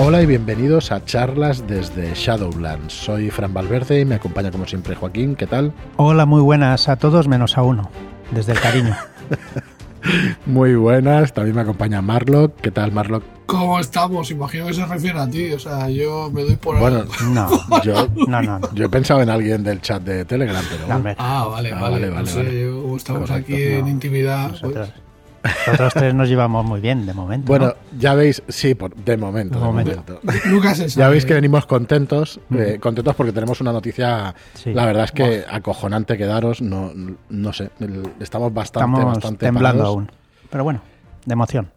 Hola y bienvenidos a charlas desde Shadowlands. Soy Fran Valverde y me acompaña como siempre Joaquín. ¿Qué tal? Hola, muy buenas a todos menos a uno, desde el cariño. muy buenas, también me acompaña Marlock. ¿Qué tal, Marlock? ¿Cómo estamos? Imagino que se refiere a ti. O sea, yo me doy por. Bueno, no, yo, no, no, yo he pensado en alguien del chat de Telegram, pero. Bueno. Ah, vale, ah, vale. vale, vale, Yo, estamos aquí en intimidad. Pues... Nosotros tres nos llevamos muy bien, de momento. Bueno, ya veis, sí, por, de momento. De momento. Lucas Ya veis que venimos contentos, eh, contentos porque tenemos una noticia, la verdad es que acojonante quedaros, no, no sé, estamos bastante, estamos bastante temblando aún. Pero bueno, de emoción.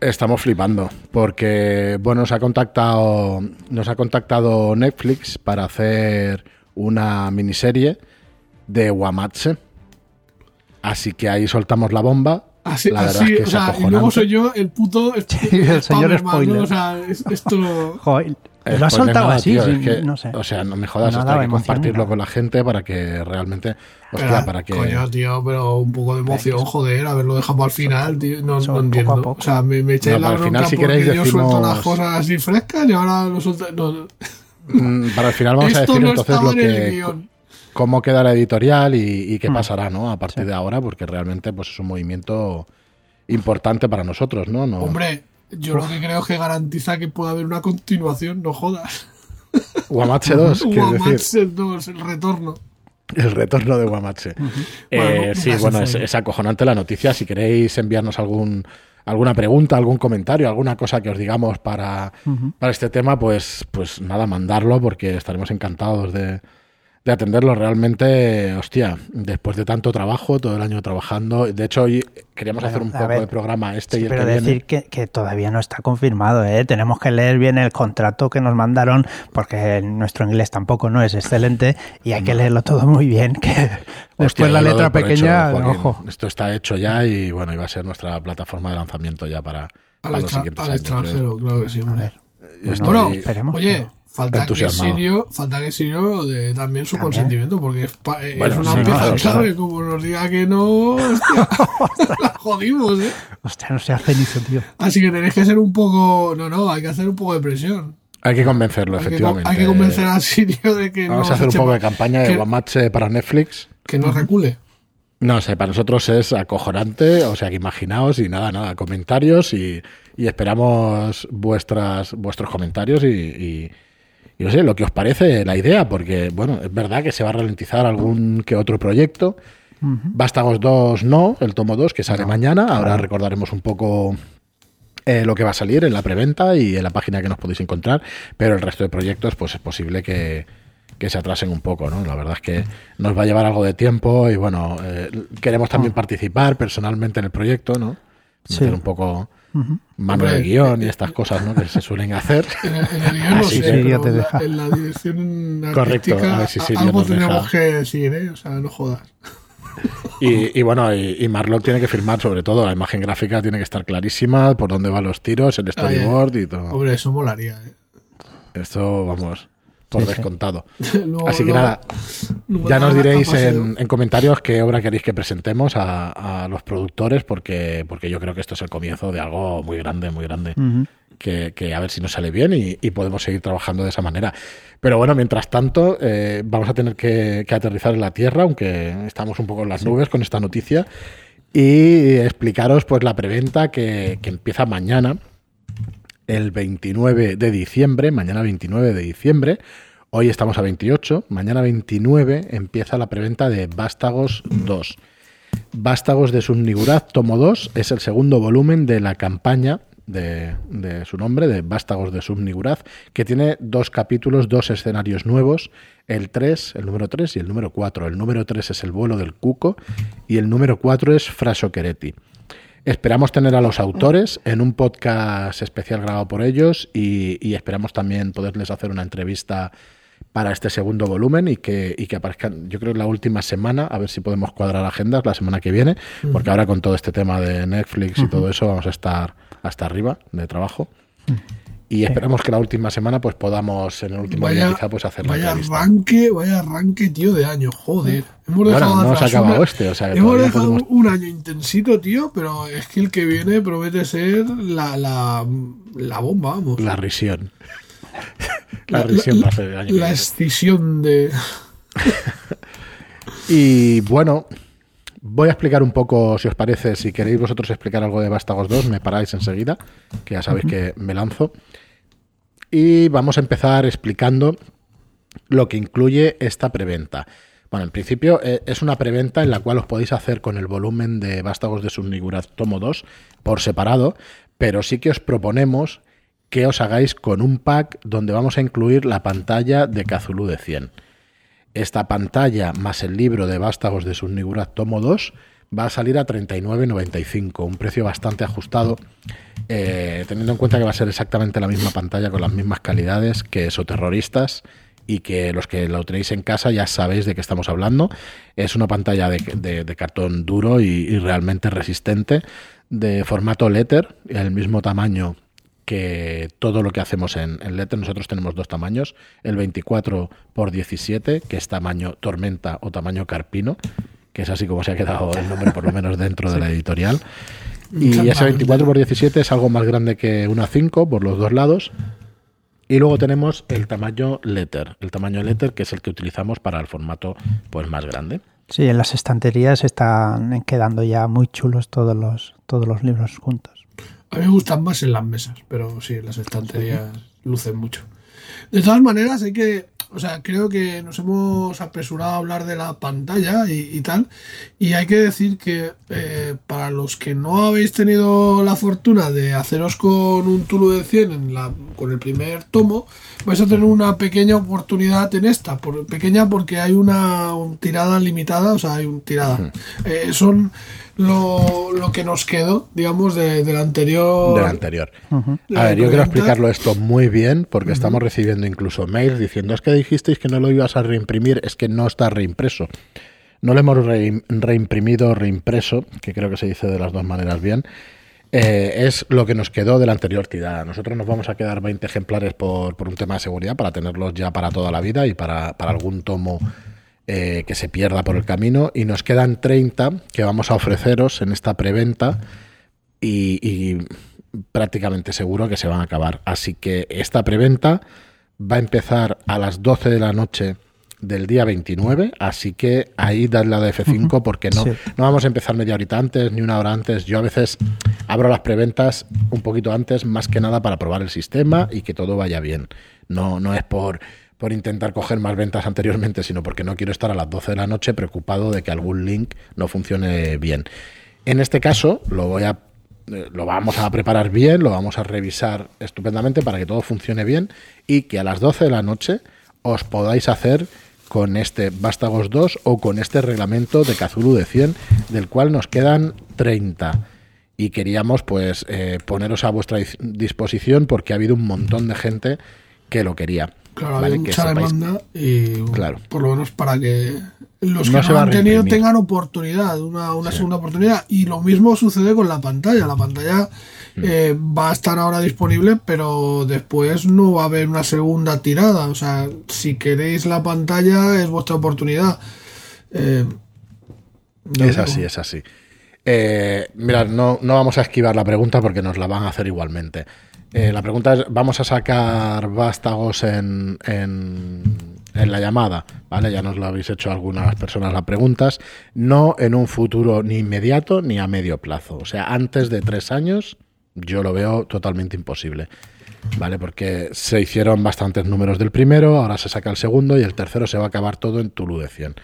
Estamos flipando porque, bueno, nos ha contactado, nos ha contactado Netflix para hacer una miniserie de Wamatse. Así que ahí soltamos la bomba Así, así o sea, y luego soy yo el puto el señor spoiler. O sea, esto Joder, lo ha soltado así, no sé. O sea, no me jodas, esto hay que compartirlo con la gente para que realmente. Hostia, para que. Coño, tío, pero un poco de emoción, joder, haberlo dejado al final, tío. No, no entiendo. Poco poco. O sea, me, me echáis la bronca si porque yo suelto las cosas así frescas y ahora lo suelto. No. Mm, para el final vamos a decir entonces lo que cómo queda la editorial y, qué hmm. pasará, ¿no? A partir de ahora, porque realmente pues, es un movimiento importante para nosotros, ¿no? no Hombre, yo lo que creo es que garantiza que pueda haber una continuación, no jodas. Guamache 2, Guamache 2, el retorno. El retorno de Guamache. Eh, sí, bueno, es, acojonante la noticia. Si queréis enviarnos algún alguna pregunta, algún comentario, alguna cosa que os digamos para, para este tema, pues, pues nada, mandarlo porque estaremos encantados de, de atenderlo realmente, hostia, después de tanto trabajo, todo el año trabajando. De hecho, hoy queríamos hacer un poco de programa este y el pero que decir Que, que, todavía no está confirmado, ¿eh? Tenemos que leer bien el contrato que nos mandaron, porque nuestro inglés tampoco no es excelente y hay que leerlo todo muy bien. Que después la letra pequeña, ojo. Esto está hecho ya y bueno, iba a ser nuestra plataforma de lanzamiento ya para, los siguientes al extranjero, claro que sí. A ver. Bueno, esperemos. Oye, Falta que Sirio, falta que Sirio de también su consentimiento, porque es, es una pieza clave, como nos diga que no, hostia, la jodimos, ¿eh? Hostia, no se hace ni tío. Así que tenéis que ser un poco, no, no, hay que hacer un poco de presión. Hay que convencerlo, efectivamente. hay que convencer a Sirio de que Vamos a hacer un poco de campaña de Guamache para Netflix. Que no recule. No sé, para nosotros es acojonante, o sea que imaginaos y nada, nada, comentarios y, y esperamos vuestras, vuestros comentarios y y no sé, lo que os parece la idea, porque, bueno, es verdad que se va a ralentizar algún que otro proyecto. Vástagos 2 no, el tomo 2 que sale mañana. Ahora recordaremos un poco eh, lo que va a salir en la preventa y en la página que nos podéis encontrar, pero el resto de proyectos pues es posible que, que se atrasen un poco, ¿no? La verdad es que nos va a llevar algo de tiempo y bueno, eh, queremos también ah. participar personalmente en el proyecto, ¿no? Sí. un poco mano de guion y estas cosas ¿no? que se suelen hacer. En el, guion no sé, pero te deja. en la dirección Correcto, a ver si algo tenemos que decir, ¿eh? O sea, no jodas. Y, y, bueno, y, Marlock tiene que firmar sobre todo, la imagen gráfica tiene que estar clarísima, por dónde van los tiros, el storyboard y todo. Hombre, eso molaría. ¿eh? Esto, vamos, por descontado. Así que nada, ya nos diréis en, comentarios qué obra queréis que presentemos a, los productores, porque, porque yo creo que esto es el comienzo de algo muy grande, muy grande. que, a ver si nos sale bien y, podemos seguir trabajando de esa manera. Pero bueno, mientras tanto, eh, vamos a tener que, aterrizar en la Tierra, aunque estamos un poco en las nubes con esta noticia, y explicaros pues la preventa que, que empieza mañana el 29 de diciembre, mañana 29 de diciembre. Hoy estamos a 28, mañana 29 empieza la preventa de Vástagos 2. Vástagos de Subniguraz, tomo 2, es el segundo volumen de la campaña de, su nombre, de Vástagos de Subniguraz, que tiene dos capítulos, dos escenarios nuevos, el 3, el número 3 y el número 4. El número 3 es el vuelo del cuco y el número 4 es Frasoquereti. Esperamos tener a los autores en un podcast especial grabado por ellos y, esperamos también poderles hacer una entrevista para este segundo volumen y que, y que aparezcan, yo creo, la última semana, a ver si podemos cuadrar agendas la semana que viene, porque ahora con todo este tema de Netflix y todo eso vamos a estar hasta arriba de trabajo. Y esperamos que la última semana pues podamos en el último vaya, día quizá pues hacer vaya arranque vaya arranque tío de año joder. Hemos dejado bueno, no se ha acabado este o sea hemos dejado un año intensito tío pero es que el que viene promete ser la, la, la bomba vamos. La risión. La, risión va a ser el año la escisión de y bueno Voy a explicar un poco, si os parece, si queréis vosotros explicar algo de Vástagos 2, me paráis enseguida, que ya sabéis que me lanzo. Y vamos a empezar explicando lo que incluye esta preventa. Bueno, en principio eh, es una preventa en la cual os podéis hacer con el volumen de Vástagos de Subniguraz tomo 2 por separado, pero sí que os proponemos que os hagáis con un pack donde vamos a incluir la pantalla de Cthulhu de 100 esta pantalla más el libro de Vástagos de Subnigurat tomo 2 va a salir a 39,95, un precio bastante ajustado, eh, teniendo en cuenta que va a ser exactamente la misma pantalla con las mismas calidades que Soterroristas y que los que lo tenéis en casa ya sabéis de qué estamos hablando. Es una pantalla de, cartón duro y, y, realmente resistente, de formato letter, el mismo tamaño que todo lo que hacemos en, en Letter, nosotros tenemos dos tamaños, el 24 x 17, que es tamaño tormenta o tamaño carpino, que es así como se ha quedado el nombre por lo menos dentro de la editorial. Y ese 24 x 17 es algo más grande que una 5 por los dos lados. Y luego tenemos el tamaño letter, el tamaño letter que es el que utilizamos para el formato pues más grande. Sí, en las estanterías están quedando ya muy chulos todos los, todos los libros juntos. A mí me gustan más en las mesas, pero sí, las estanterías lucen mucho. De todas maneras, hay que. O sea, creo que nos hemos apresurado a hablar de la pantalla y, tal. Y hay que decir que eh, para los que no habéis tenido la fortuna de haceros con un Tulu de 100 en la, con el primer tomo, vais a tener una pequeña oportunidad en esta. Por, pequeña porque hay una, tirada limitada, o sea, hay una tirada. Eh, son lo, lo que nos quedó, digamos, de, del anterior. Del anterior. A ver, yo quiero explicarlo esto muy bien porque estamos recibiendo incluso mails diciendo es que dijisteis que no lo ibas a reimprimir, es que no está reimpreso. No lo hemos reimprimido, reimpreso, que creo que se dice de las dos maneras bien. Eh, es lo que nos quedó de la anterior tirada. Nosotros nos vamos a quedar 20 ejemplares por, por un tema de seguridad para tenerlos ya para toda la vida y para, para algún tomo eh, que se pierda por el camino y nos quedan 30 que vamos a ofreceros en esta preventa y, prácticamente seguro que se van a acabar. Así que esta preventa va a empezar a las 12 de la noche del día 29, así que ahí dadle la de F5 porque no, no vamos a empezar media horita antes ni una hora antes. Yo a veces abro las preventas un poquito antes, más que nada para probar el sistema y que todo vaya bien. No, no es por por intentar coger más ventas anteriormente, sino porque no quiero estar a las 12 de la noche preocupado de que algún link no funcione bien. En este caso, lo voy a eh, lo vamos a preparar bien, lo vamos a revisar estupendamente para que todo funcione bien y que a las 12 de la noche os podáis hacer con este Vástagos 2 o con este reglamento de Kazulu de 100, del cual nos quedan 30. Y queríamos pues eh, poneros a vuestra disposición porque ha habido un montón de gente que lo quería. Claro, hay mucha demanda y claro. por lo menos para que los que no, han tenido tengan oportunidad, una, una segunda oportunidad. Y lo mismo sucede con la pantalla. La pantalla mm. eh, va a estar ahora disponible, pero después no va a haber una segunda tirada. O sea, si queréis la pantalla es vuestra oportunidad. Eh, es así, es así. Eh, mirad, no, no vamos a esquivar la pregunta porque nos la van a hacer igualmente. Eh, la pregunta es, ¿vamos a sacar vástagos en, en, la llamada? ¿Vale? Ya nos lo habéis hecho algunas personas las preguntas. No en un futuro ni inmediato ni a medio plazo. O sea, antes de tres años yo lo veo totalmente imposible. ¿Vale? Porque se hicieron bastantes números del primero, ahora se saca el segundo y el tercero se va a acabar todo en Tulu de 100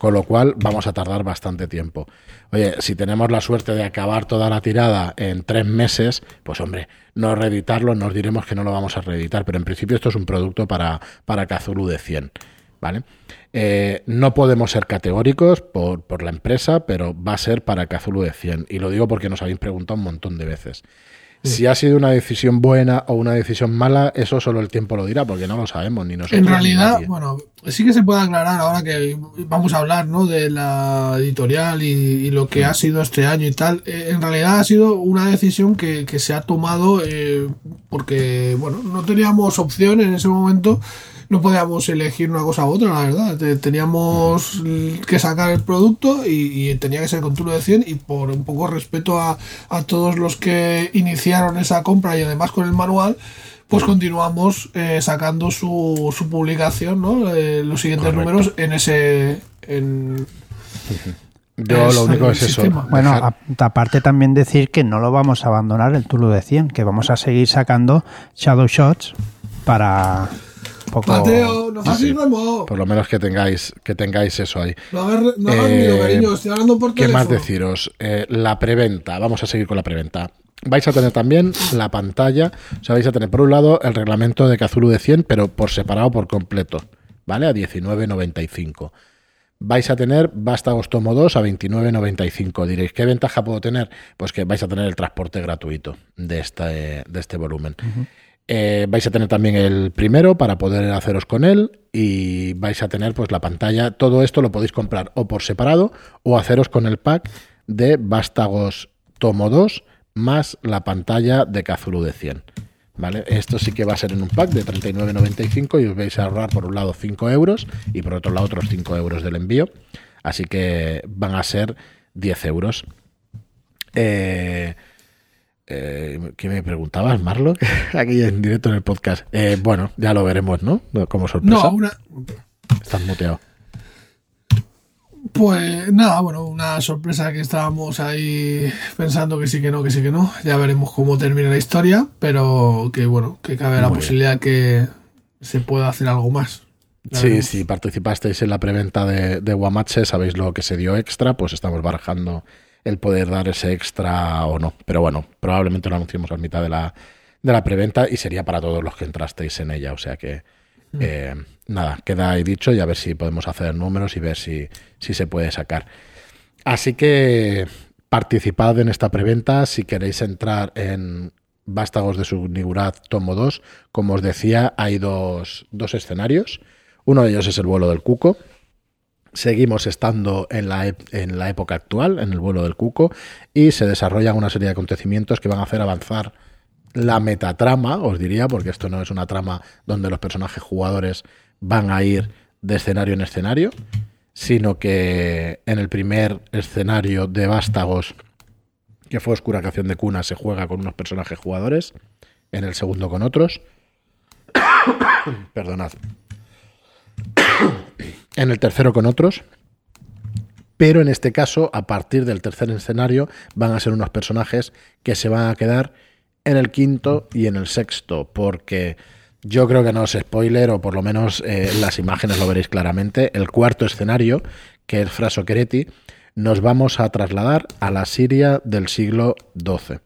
con lo cual vamos a tardar bastante tiempo. Oye, si tenemos la suerte de acabar toda la tirada en tres meses, pues hombre, no reeditarlo, nos diremos que no lo vamos a reeditar, pero en principio esto es un producto para, para Kazulu de 100. ¿Vale? Eh, no podemos ser categóricos por, la empresa, pero va a ser para Kazulu de 100. Y lo digo porque nos habéis preguntado un montón de veces. Si ha sido una decisión buena o una decisión mala, eso solo el tiempo lo dirá, porque no lo sabemos ni nosotros. En realidad, bueno, sí que se puede aclarar ahora que vamos a hablar ¿no? de la editorial y, lo que ha sido este año y tal. Eh, en realidad ha sido una decisión que, se ha tomado eh, porque, bueno, no teníamos opción en ese momento no podíamos elegir una cosa u otra, la verdad. Teníamos que sacar el producto y, tenía que ser con turno de 100 y por un poco respeto a, todos los que iniciaron esa compra y además con el manual, pues continuamos eh, sacando su, su publicación, ¿no? Eh, los siguientes números en ese... En, yo lo único es eso. Bueno, aparte también decir que no lo vamos a abandonar el Tulu de 100, que vamos a seguir sacando Shadow Shots para Mateo, no Por lo menos que tengáis, que tengáis eso ahí. No hagas, no eh, cariño, estoy hablando por ¿Qué más deciros? Eh, la preventa, vamos a seguir con la preventa. Vais a tener también la pantalla, o sea, vais a tener por un lado el reglamento de Kazulu de 100, pero por separado, por completo, ¿vale? A 19.95. Vais a tener Vástagos Tomo 2 a 29.95. Diréis, ¿qué ventaja puedo tener? Pues que vais a tener el transporte gratuito de este, de este volumen. Eh, vais a tener también el primero para poder haceros con él y vais a tener pues la pantalla. Todo esto lo podéis comprar o por separado o haceros con el pack de Vástagos Tomo 2 más la pantalla de Kazulu de 100. ¿Vale? Esto sí que va a ser en un pack de 39.95 y os vais a ahorrar por un lado 5 euros y por otro lado otros 5 euros del envío. Así que van a ser 10 euros. Eh, eh, ¿Qué me preguntabas, Marlo? Aquí en directo en el podcast. Eh, bueno, ya lo veremos, ¿no? Como sorpresa. No, una... Estás muteado. Pues nada, bueno, una sorpresa que estábamos ahí pensando que sí que no, que sí que no. Ya veremos cómo termina la historia, pero que bueno, que cabe la posibilidad que se pueda hacer algo más. sí, si participasteis en la preventa de, de Guamache, sabéis lo que se dio extra, pues estamos barajando el poder dar ese extra o no. Pero bueno, probablemente lo anunciemos a mitad de la, de la preventa y sería para todos los que entrasteis en ella. O sea que mm. eh, nada, queda ahí dicho y a ver si podemos hacer números y ver si, si se puede sacar. Así que participad en esta preventa si queréis entrar en Vástagos de Subnigurat tomo 2. Como os decía, hay dos, dos escenarios. Uno de ellos es el vuelo del cuco, Seguimos estando en la, en la época actual, en el vuelo del cuco, y se desarrollan una serie de acontecimientos que van a hacer avanzar la metatrama, os diría, porque esto no es una trama donde los personajes jugadores van a ir de escenario en escenario, sino que en el primer escenario de Vástagos, que fue Oscura Canción de Cuna, se juega con unos personajes jugadores, en el segundo con otros. Perdonad en el tercero con otros, pero en este caso, a partir del tercer escenario, van a ser unos personajes que se van a quedar en el quinto y en el sexto, porque yo creo que no es spoiler, o por lo menos eh, las imágenes lo veréis claramente. El cuarto escenario, que es Fraso Quereti, nos vamos a trasladar a la Siria del siglo XII.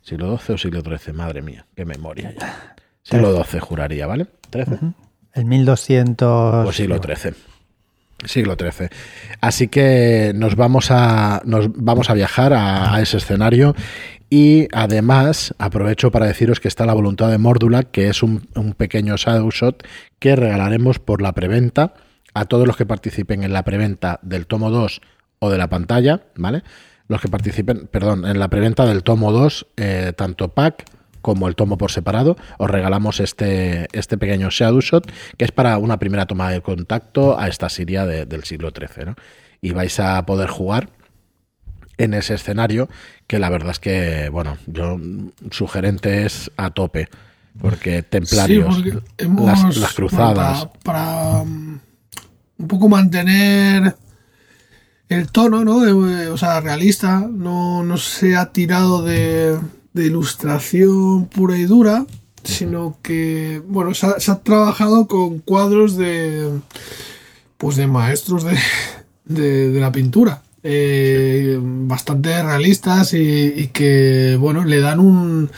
¿Siglo XII o siglo XIII? Madre mía, qué memoria ya. Siglo XII, juraría, ¿vale? ¿13? El 1200. Pues siglo XIII. Siglo XIII. Así que nos vamos a, nos vamos a viajar a, ese escenario y además aprovecho para deciros que está la voluntad de Mórdula, que es un, pequeño shadow shot que regalaremos por la preventa a todos los que participen en la preventa del tomo 2 o de la pantalla, ¿vale? Los que participen, perdón, en la preventa del tomo 2, eh, tanto pack como el tomo por separado, os regalamos este, este pequeño Shadow Shot, que es para una primera toma de contacto a esta Siria del siglo XIII. ¿no? Y vais a poder jugar en ese escenario, que la verdad es que, bueno, yo sugerente es a tope, porque templarios, las, cruzadas. para, um, un poco mantener el tono, ¿no? o sea, realista, no, no se ha tirado de de ilustración pura y dura, sino que, bueno, se ha, trabajado con cuadros de, pues de maestros de, la pintura. Eh, bastante realistas y, que bueno le dan un,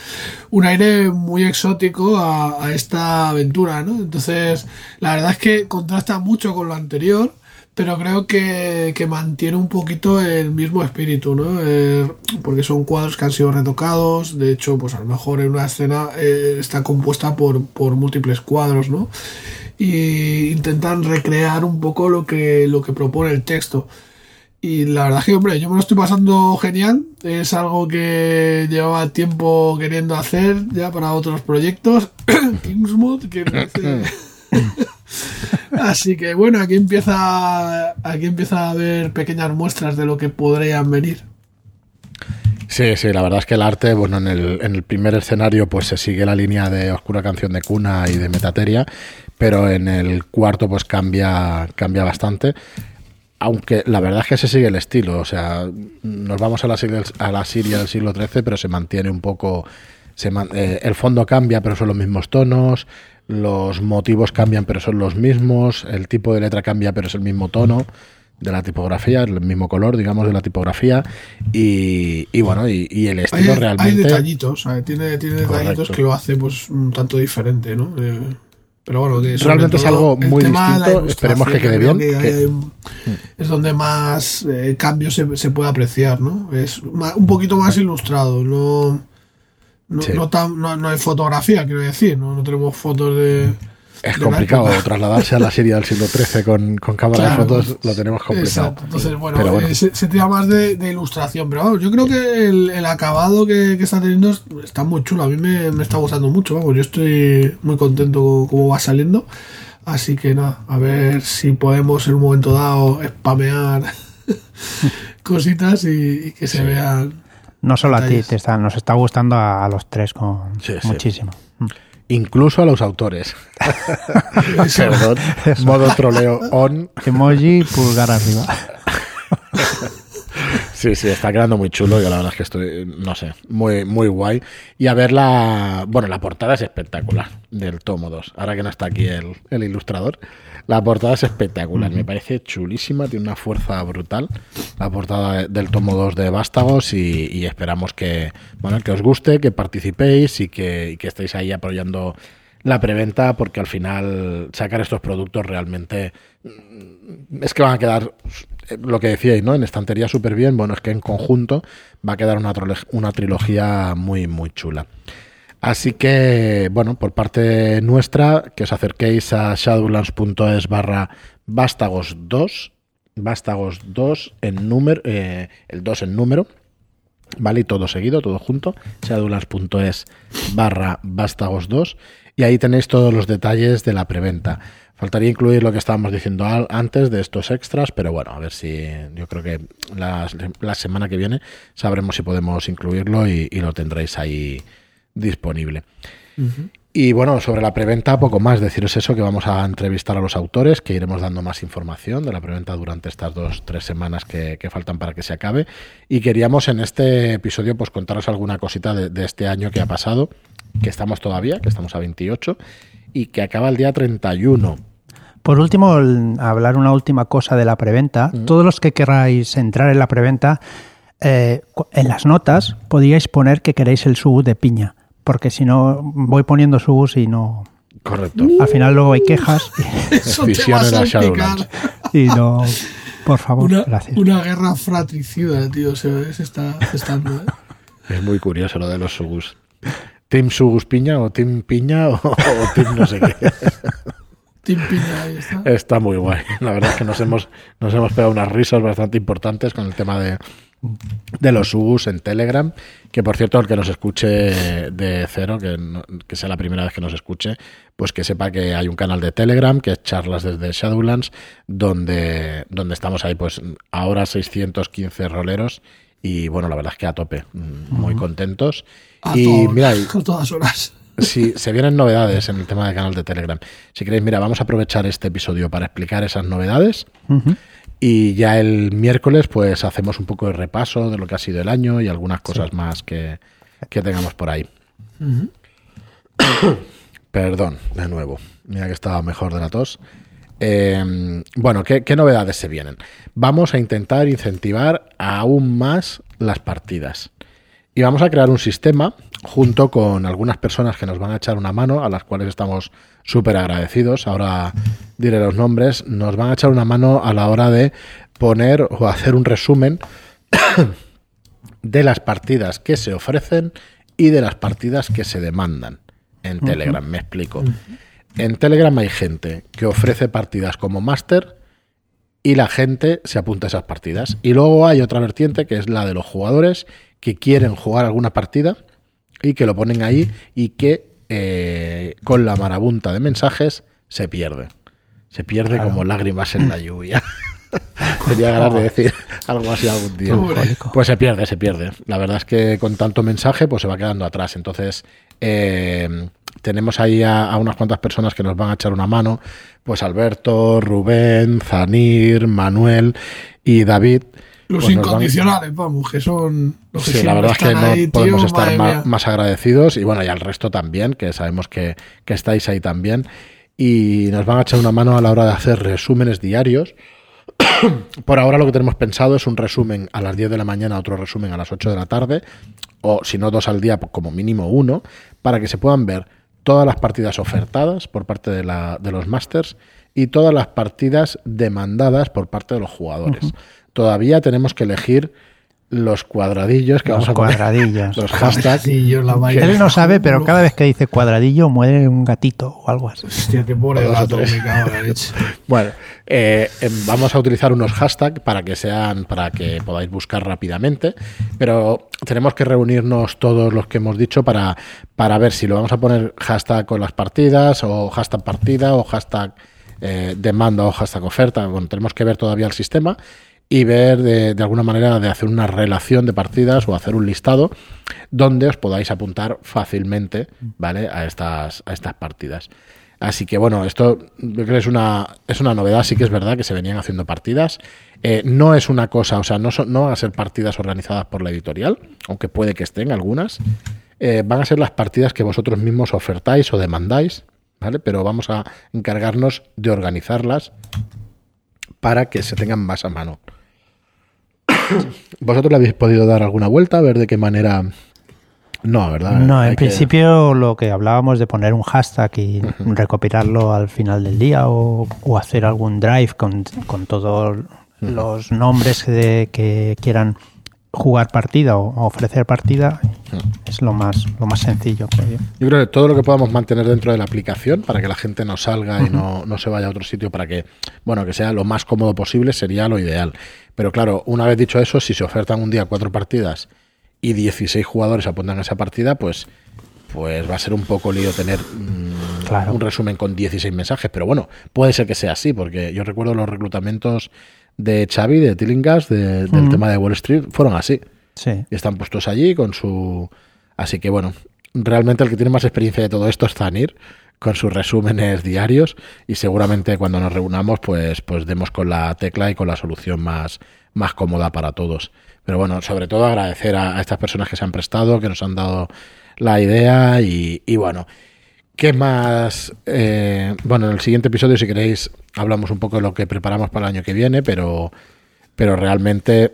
un aire muy exótico a, esta aventura ¿no? entonces la verdad es que contrasta mucho con lo anterior pero creo que, mantiene un poquito el mismo espíritu, ¿no? Eh, porque son cuadros que han sido retocados, de hecho, pues a lo mejor en una escena eh, está compuesta por, por múltiples cuadros, ¿no? Y intentan recrear un poco lo que, lo que propone el texto. Y la verdad que, hombre, yo me lo estoy pasando genial. Es algo que llevaba tiempo queriendo hacer ya para otros proyectos. Kingsmood, que Así que bueno, aquí empieza, aquí empieza a haber pequeñas muestras de lo que podrían venir. Sí, sí, la verdad es que el arte, bueno, en el, en el primer escenario pues se sigue la línea de Oscura Canción de Cuna y de Metateria, pero en el cuarto pues cambia, cambia bastante aunque la verdad es que se sigue el estilo, o sea, nos vamos a la, a la Siria del siglo XIII, pero se mantiene un poco, se eh, el fondo cambia, pero son los mismos tonos, los motivos cambian, pero son los mismos, el tipo de letra cambia, pero es el mismo tono de la tipografía, el mismo color, digamos, de la tipografía, y, bueno, y, el estilo realmente... Hay detallitos, tiene, tiene detallitos que lo hace pues un tanto diferente, ¿no? Eh, pero bueno, que realmente es algo muy distinto. Esperemos que quede bien. Es donde más eh, cambios se, se, puede apreciar, ¿no? Es un poquito más ilustrado, no no, no, no, hay fotografía, quiero decir, no, no tenemos fotos de. Es complicado trasladarse a la serie del siglo XIII con, con cámara de fotos, lo tenemos complicado. Exacto. Entonces, bueno, eh, se, tira más de, ilustración, pero vamos, yo creo que el, acabado que, está teniendo está muy chulo. A mí me, me está gustando mucho, vamos, yo estoy muy contento con cómo va saliendo. Así que nada, a ver si podemos en un momento dado spamear cositas y, que se vean no solo a ti, te está, nos está gustando a, los tres con muchísimo. Mm. Incluso a los autores. Perdón. Modo troleo on. Emoji, pulgar arriba. Sí, sí, está quedando muy chulo. Yo la verdad es que estoy, no sé, muy, muy guay. Y a ver la. Bueno, la portada es espectacular del tomo 2. Ahora que no está aquí el, el ilustrador. La portada es espectacular, me parece chulísima, tiene una fuerza brutal. La portada del tomo 2 de Vástagos y, esperamos que, bueno, que os guste, que participéis y que, estéis ahí apoyando la preventa porque al final sacar estos productos realmente mm, es que van a quedar lo que decíais, ¿no? En estantería súper bien. Bueno, es que en conjunto va a quedar una, trilogía muy, muy chula. Así que, bueno, por parte nuestra, que os acerquéis a shadowlands.es barra vástagos 2, vástagos 2 en número, eh, el 2 en número, ¿vale? Y todo seguido, todo junto, shadowlands.es barra vástagos 2, y ahí tenéis todos los detalles de la preventa. Faltaría incluir lo que estábamos diciendo antes de estos extras, pero bueno, a ver si yo creo que la, semana que viene sabremos si podemos incluirlo y lo tendréis ahí disponible. Y bueno, sobre la preventa, poco más. Deciros eso, que vamos a entrevistar a los autores, que iremos dando más información de la preventa durante estas dos, tres semanas que, faltan para que se acabe. Y queríamos en este episodio pues contaros alguna cosita de, este año que ha pasado, que estamos todavía, que estamos a 28, y que acaba el día 31. Por último, hablar una última cosa de la preventa. Todos los que queráis entrar en la preventa, eh, en las notas podríais poner que queréis el sub de piña porque si no voy poniendo subs y no... Correcto. Al final luego hay quejas. Eso te va a Y no... Por favor, una, gracias. Una guerra fratricida, tío, se, está gestando. ¿eh? Es muy curioso lo de los subus. ¿Team Sugus Piña o Team Piña o, Team no sé qué? Está. Está muy guay. La verdad es que nos hemos, nos hemos pegado unas risas bastante importantes con el tema de, de los subus en Telegram, que por cierto, el que nos escuche de cero, que, que, sea la primera vez que nos escuche, pues que sepa que hay un canal de Telegram, que es charlas desde Shadowlands, donde, donde estamos ahí, pues ahora 615 roleros, y bueno, la verdad es que a tope, muy contentos. y mira, todas horas. Si se vienen novedades en el tema del canal de Telegram. Si queréis, mira, vamos a aprovechar este episodio para explicar esas novedades. Y ya el miércoles, pues hacemos un poco de repaso de lo que ha sido el año y algunas cosas más que, tengamos por ahí. Perdón, de nuevo. Mira que estaba mejor de la tos. Em, bueno, ¿qué, novedades se vienen? Vamos a intentar incentivar aún más las partidas. Y vamos a crear un sistema junto con algunas personas que nos van a echar una mano, a las cuales estamos súper agradecidos. Ahora diré los nombres. Nos van a echar una mano a la hora de poner o hacer un resumen de las partidas que se ofrecen y de las partidas que se demandan en Telegram. Me explico. En Telegram hay gente que ofrece partidas como máster y la gente se apunta a esas partidas. Y luego hay otra vertiente que es la de los jugadores que quieren jugar alguna partida y que lo ponen ahí y que eh, con la marabunta de mensajes se pierde. Se pierde como lágrimas en la lluvia. Tenía ganas de decir algo así algún día. Pues se pierde, se pierde. La verdad es que con tanto mensaje, pues se va quedando atrás. Entonces, eh, tenemos ahí a, unas cuantas personas que nos van a echar una mano. Pues Alberto, Rubén, Zanir, Manuel y David. Los pues incondicionales, vamos, que son los que Sí, la verdad es que no podemos estar más, agradecidos. Y bueno, y al resto también, que sabemos que, que estáis ahí también. Y nos van a echar una mano a la hora de hacer resúmenes diarios Por ahora lo que tenemos pensado es un resumen a las 10 de la mañana, otro resumen a las 8 de la tarde, o si no dos al día, pues como mínimo uno, para que se puedan ver todas las partidas ofertadas por parte de, la, de los masters y todas las partidas demandadas por parte de los jugadores. Todavía tenemos que elegir los cuadradillos que los vamos a cuadradillos. los hashtags. Él no sabe, pero cada vez que dice cuadradillo muere un gatito o algo así. Hostia, qué pobre gato, me cago en la leche. Bueno, eh, em, vamos a utilizar unos hashtags para que sean, para que podáis buscar rápidamente, pero tenemos que reunirnos todos los que hemos dicho para, para ver si lo vamos a poner hashtag con las partidas, o hashtag partida, o hashtag eh, demanda, o hashtag oferta. Bueno, tenemos que ver todavía el sistema y ver de, de, alguna manera de hacer una relación de partidas o hacer un listado donde os podáis apuntar fácilmente, ¿vale? A estas, a estas partidas. Así que bueno, esto yo creo es una, es una novedad, sí que es verdad que se venían haciendo partidas. Eh, no es una cosa, o sea, no, no van a ser partidas organizadas por la editorial, aunque puede que estén algunas. Eh, van a ser las partidas que vosotros mismos ofertáis o demandáis, ¿vale? Pero vamos a encargarnos de organizarlas para que se tengan más a mano. ¿Vosotros le habéis podido dar alguna vuelta a ver de qué manera... No, ¿verdad? No, en principio lo que hablábamos de poner un hashtag y recopilarlo al final del día o, hacer algún drive con, todos los nombres que quieran jugar partida o ofrecer partida es lo más, lo más sencillo, creo yo. creo que todo lo que podamos mantener dentro de la aplicación para que la gente no salga y no, no, se vaya a otro sitio para que, bueno, que sea lo más cómodo posible sería lo ideal. Pero claro, una vez dicho eso, si se ofertan un día cuatro partidas y 16 jugadores apuntan a esa partida, pues pues va a ser un poco lío tener mm, un resumen con 16 mensajes. Pero bueno, puede ser que sea así, porque yo recuerdo los reclutamientos de Xavi, de Tillingas, del tema de Wall Street, fueron así. Sí. Y están puestos allí con su... Así que bueno, realmente el que tiene más experiencia de todo esto es Zanir, con sus resúmenes diarios y seguramente cuando nos reunamos pues, pues demos con la tecla y con la solución más, más cómoda para todos. Pero bueno, sobre todo agradecer a, estas personas que se han prestado, que nos han dado la idea y, y bueno, ¿Qué más? Eh, bueno, en el siguiente episodio, si queréis, hablamos un poco de lo que preparamos para el año que viene, pero, pero realmente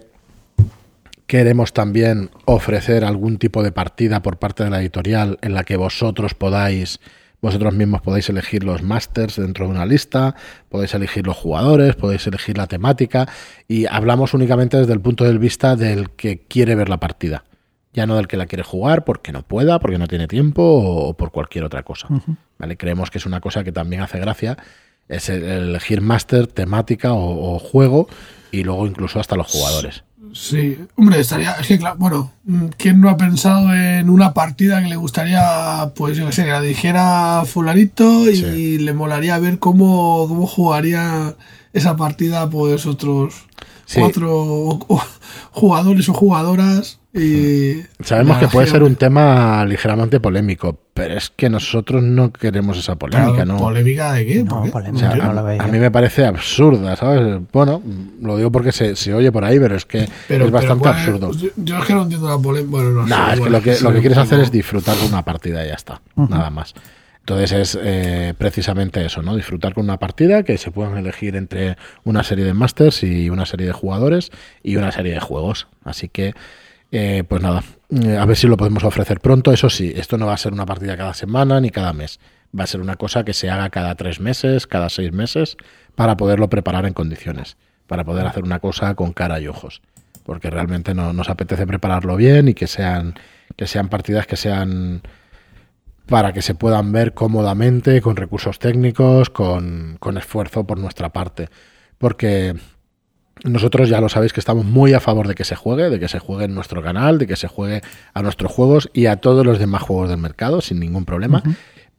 queremos también ofrecer algún tipo de partida por parte de la editorial en la que vosotros podáis, vosotros mismos podáis elegir los masters dentro de una lista, podéis elegir los jugadores, podéis elegir la temática y hablamos únicamente desde el punto de vista del que quiere ver la partida ya no del que la quiere jugar porque no pueda, porque no tiene tiempo o, por cualquier otra cosa. ¿vale? Creemos que es una cosa que también hace gracia, es elegir máster, temática o, juego y luego incluso hasta los jugadores. Sí, hombre, estaría, es que claro, bueno, ¿quién no ha pensado en una partida que le gustaría, pues yo qué sé, que la dijera fulanito y le molaría ver cómo, cómo jugaría esa partida pues otros cuatro jugadores o jugadoras y Sabemos que puede ser un tema ligeramente polémico, pero es que nosotros no queremos esa polémica, ¿no? ¿Polémica de qué? a, mí me parece absurda, ¿sabes? Bueno, lo digo porque se, se oye por ahí, pero es que es bastante absurdo. Yo, es que no entiendo la polémica. Bueno, no, es que lo que, lo que quieres hacer es disfrutar de una partida y ya está, nada más. Entonces es eh, precisamente eso, ¿no? Disfrutar con una partida que se puedan elegir entre una serie de masters y una serie de jugadores y una serie de juegos. Así que, eh, pues nada, eh, a ver si lo podemos ofrecer pronto. Eso sí, esto no va a ser una partida cada semana ni cada mes. Va a ser una cosa que se haga cada tres meses, cada seis meses, para poderlo preparar en condiciones, para poder hacer una cosa con cara y ojos. Porque realmente no, nos apetece prepararlo bien y que sean, que sean partidas que sean para que se puedan ver cómodamente, con recursos técnicos, con, con esfuerzo por nuestra parte. Porque nosotros ya lo sabéis que estamos muy a favor de que se juegue, de que se juegue en nuestro canal, de que se juegue a nuestros juegos y a todos los demás juegos del mercado sin ningún problema.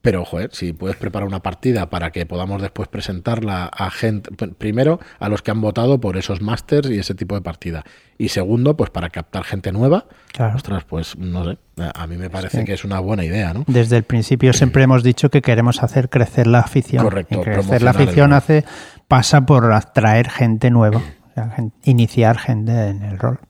Pero, joder, si puedes preparar una partida para que podamos después presentarla a gente, primero, a los que han votado por esos másters y ese tipo de partida. Y segundo, pues para captar gente nueva. Claro. Ostras, pues no sé, a mí me parece que es una buena idea, ¿no? Desde el principio siempre hemos dicho que queremos hacer crecer la afición. Correcto. crecer la afición hace, pasa por atraer gente nueva iniciar gente en el rol.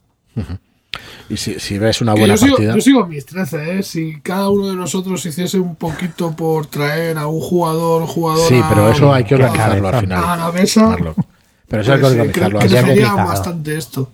Y si, ves una buena yo sigo, partida. Yo sigo mis 13, ¿eh? Si cada uno de nosotros hiciese un poquito por traer a un jugador, jugador. Sí, pero eso hay que organizarlo al final. A la mesa. Pero eso hay que pues, eh, organizarlo. Creo que bastante esto.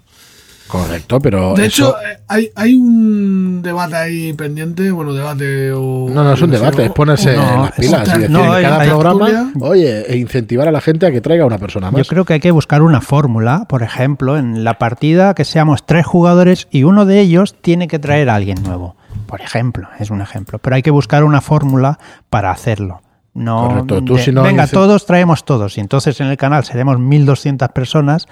Correcto, pero. De hecho, eh, hay, hay un debate ahí pendiente, bueno, debate o. No, no es un debate, es ponerse las pilas y decir en cada programa, oye, e incentivar a la gente a que traiga una persona más. Yo creo que hay que buscar una fórmula, por ejemplo, en la partida que seamos tres jugadores y uno de ellos tiene que traer a alguien nuevo. Por ejemplo, es un ejemplo. Pero hay que buscar una fórmula para hacerlo. No, venga, todos traemos todos. Y entonces en el canal seremos 1.200 personas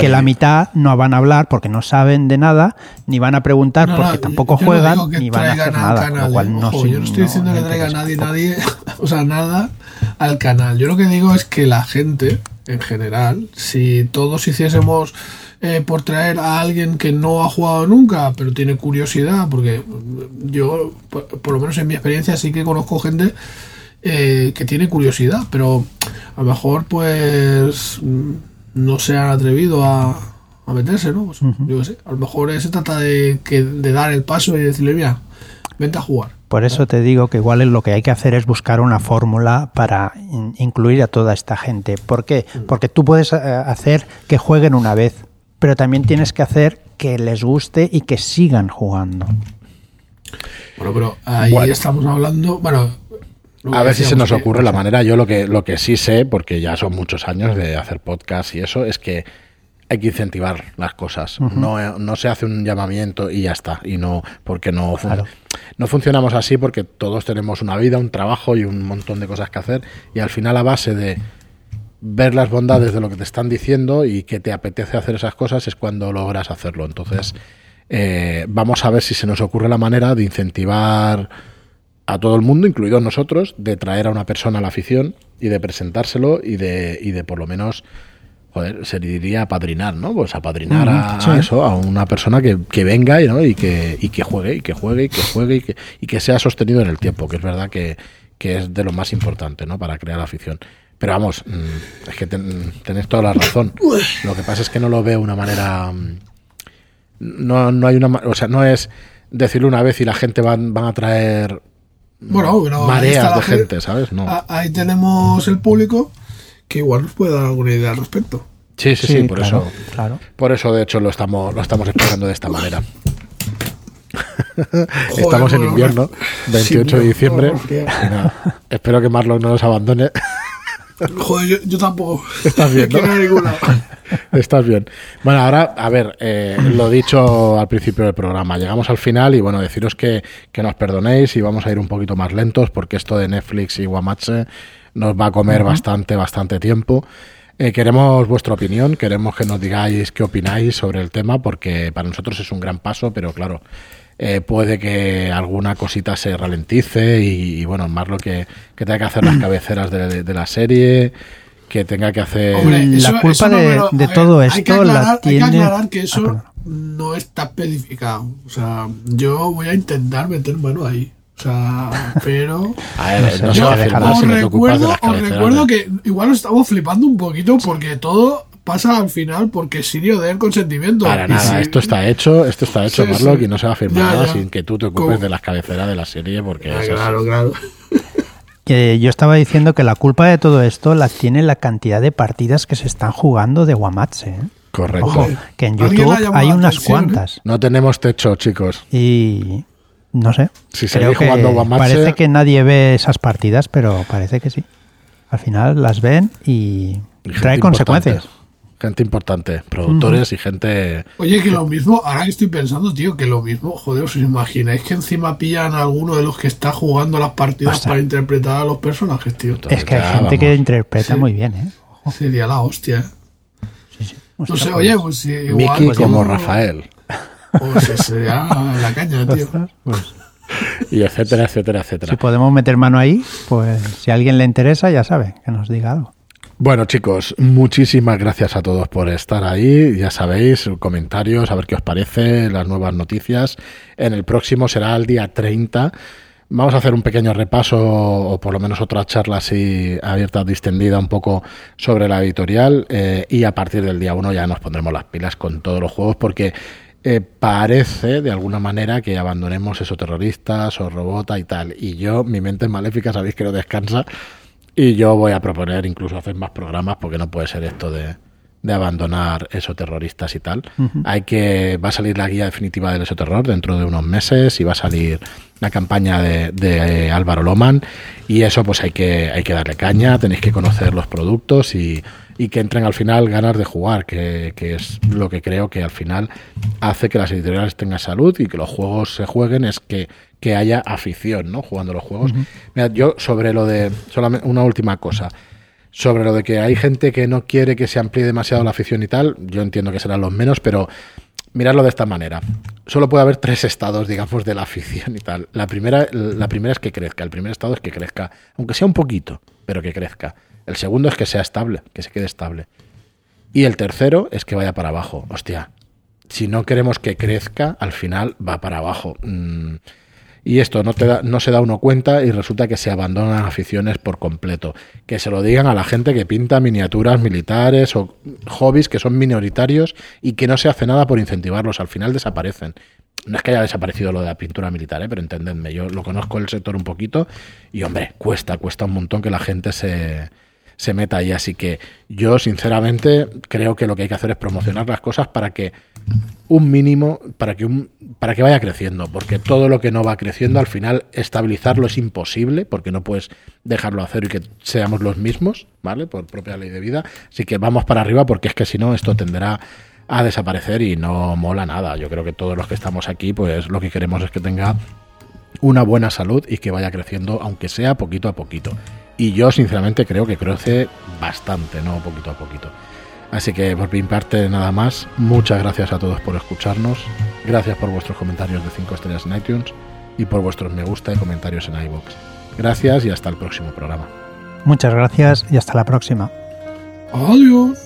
que la mitad no van a hablar porque no saben de nada, ni van a preguntar porque tampoco juegan, ni van a hacer nada. yo no estoy diciendo que traiga nadie, nadie, o sea, nada al canal. Yo lo que digo es que la gente, en general, si todos hiciésemos eh, por traer a alguien que no ha jugado nunca, pero tiene curiosidad, porque yo, por lo menos en mi experiencia, sí que conozco gente eh, que tiene curiosidad, pero a lo mejor pues no se han atrevido a, meterse, ¿no? Pues, yo sé, a lo mejor se trata de, que, de dar el paso y decirle, mira, vente a jugar. Por eso te digo que igual lo que hay que hacer es buscar una fórmula para incluir a toda esta gente. ¿Por qué? Mm. Porque tú puedes eh, hacer que jueguen una vez, pero también tienes que hacer que les guste y que sigan jugando. Bueno, pero ahí estamos hablando, bueno, a ver si se nos ocurre la manera. Yo lo que, lo que sí sé, porque ya son muchos años de hacer podcast y eso, es que hay que incentivar las cosas. no, no, se hace un llamamiento y ya está. Y no, porque no, no funcionamos así porque todos tenemos una vida, un trabajo y un montón de cosas que hacer. Y al final, a base de ver las bondades de lo que te están diciendo y que te apetece hacer esas cosas, es cuando logras hacerlo. Entonces, eh, vamos a ver si se nos ocurre la manera de incentivar a todo el mundo, incluidos nosotros, de traer a una persona a la afición y de presentárselo y de, y de por lo menos, joder, se diría apadrinar, ¿no? Pues apadrinar a, eso, a una persona que, venga ¿no? y, que, y que juegue, y que juegue, y que juegue, y que, y que sea sostenido en el tiempo, que es verdad que, es de lo más importante, ¿no? Para crear afición. Pero vamos, mm, es que tenés toda la razón. Lo que pasa es que no lo veo de una manera... Mm, no, no hay una... O sea, no es decirlo una vez y la gente van, van a traer bueno, mareas de gente, ¿sabes? No. Ahí tenemos el público que igual nos puede dar alguna idea al respecto. Sí, sí, sí, por eso. Claro. Por eso, de hecho, lo estamos, lo estamos explicando de esta manera. estamos en invierno, 28 de diciembre. espero que Marlon no nos abandone. Joder, yo, tampoco. Estás bien, Estás bien. Bueno, ahora, a ver, eh, lo dicho al principio del programa, llegamos al final y bueno, deciros que, nos perdonéis y vamos a ir un poquito más lentos porque esto de Netflix y Guamache nos va a comer bastante, bastante tiempo. Eh, queremos vuestra opinión, queremos que nos digáis qué opináis sobre el tema porque para nosotros es un gran paso, pero claro, eh, puede que alguna cosita se ralentice y, bueno, más lo que, que tenga que hacer las cabeceras de, la serie, que tenga que hacer... la culpa de, todo esto la tiene... Hay que aclarar que eso ah, no está especificado. O sea, yo voy a intentar meter mano ahí. O sea, pero. A ver, no, se va a os, recuerdo, os recuerdo que igual estamos flipando un poquito porque todo pasa al final porque sí dio de él consentimiento. Para nada, esto está hecho, esto está hecho, Marlock, y no se va a firmar nada sin que tú te ocupes de las cabeceras de la serie porque Claro, claro. Que yo estaba diciendo que la culpa de todo esto la tiene la cantidad de partidas que se están jugando de Guamatse. ¿eh? Correcto. que en YouTube hay unas cuantas. No tenemos techo, chicos. Y no sé. Si creo que parece que nadie ve esas partidas, pero parece que sí. Al final las ven y, trae consecuencias. Gente importante, productores y gente. Oye, que lo mismo, ahora que estoy pensando, tío, que lo mismo, joder, ¿os imagináis que encima pillan a alguno de los que está jugando las partidas para interpretar a los personajes, tío? es que hay gente que interpreta muy bien, ¿eh? Sería la hostia, ¿eh? no sé, oye, pues si. Igual, como Rafael. Pues sería la caña, tío. Pues, y etcétera, etcétera, etcétera. Si podemos meter mano ahí, pues si a alguien le interesa, ya sabe, que nos diga algo. Bueno, chicos, muchísimas gracias a todos por estar ahí. Ya sabéis, comentarios, a ver qué os parece, las nuevas noticias. En el próximo será el día 30. Vamos a hacer un pequeño repaso, o por lo menos otra charla así abierta, distendida un poco sobre la editorial. Eh, y a partir del día 1 ya nos pondremos las pilas con todos los juegos, porque eh, parece de alguna manera que abandonemos esos terroristas o robota y tal. Y yo, mi mente maléfica, sabéis que no descansa y yo voy a proponer incluso hacer más programas porque no puede ser esto de, abandonar esos terroristas y tal. Hay que va a salir la guía definitiva del esoterror dentro de unos meses y va a salir la campaña de, de, Álvaro Loman y eso pues hay que hay que darle caña, tenéis que conocer los productos y y que entren al final ganas de jugar, que, es lo que creo que al final hace que las editoriales tengan salud y que los juegos se jueguen, es que, que haya afición, ¿no? Jugando los juegos. Mira, yo sobre lo de, solamente una última cosa, sobre lo de que hay gente que no quiere que se amplíe demasiado la afición y tal, yo entiendo que serán los menos, pero miradlo de esta manera. Solo puede haber tres estados, digamos, de la afición y tal. La primera, la primera es que crezca, el primer estado es que crezca, aunque sea un poquito, pero que crezca. El segundo es que sea estable, que se quede estable. Y el tercero es que vaya para abajo. Hostia, si no queremos que crezca, al final va para abajo. Mm. Y esto no, se da uno cuenta y resulta que se abandonan aficiones por completo. Que se lo digan a la gente que pinta miniaturas militares o hobbies que son minoritarios y que no se hace nada por incentivarlos. Al final desaparecen. No es que haya desaparecido lo de la pintura militar, ¿eh? pero entendedme, yo lo conozco el sector un poquito y hombre, cuesta, cuesta un montón que la gente se, se meta ahí. Así que yo, sinceramente, creo que lo que hay que hacer es promocionar las cosas para que un mínimo, para que, un, para que vaya creciendo, porque todo lo que no va creciendo, al final, estabilizarlo es imposible, porque no puedes dejarlo hacer y que seamos los mismos, ¿vale? Por propia ley de vida. Así que vamos para arriba, porque es que si no, esto tenderá a desaparecer y no mola nada. Yo creo que todos los que estamos aquí, pues lo que queremos es que tenga una buena salud y que vaya creciendo, aunque sea poquito a poquito. Y yo sinceramente creo que crece bastante, no poquito a poquito. Así que por mi parte nada más, muchas gracias a todos por escucharnos, gracias por vuestros comentarios de 5 estrellas en iTunes y por vuestros me gusta y comentarios en iVoox. Gracias y hasta el próximo programa. Muchas gracias y hasta la próxima. Adiós.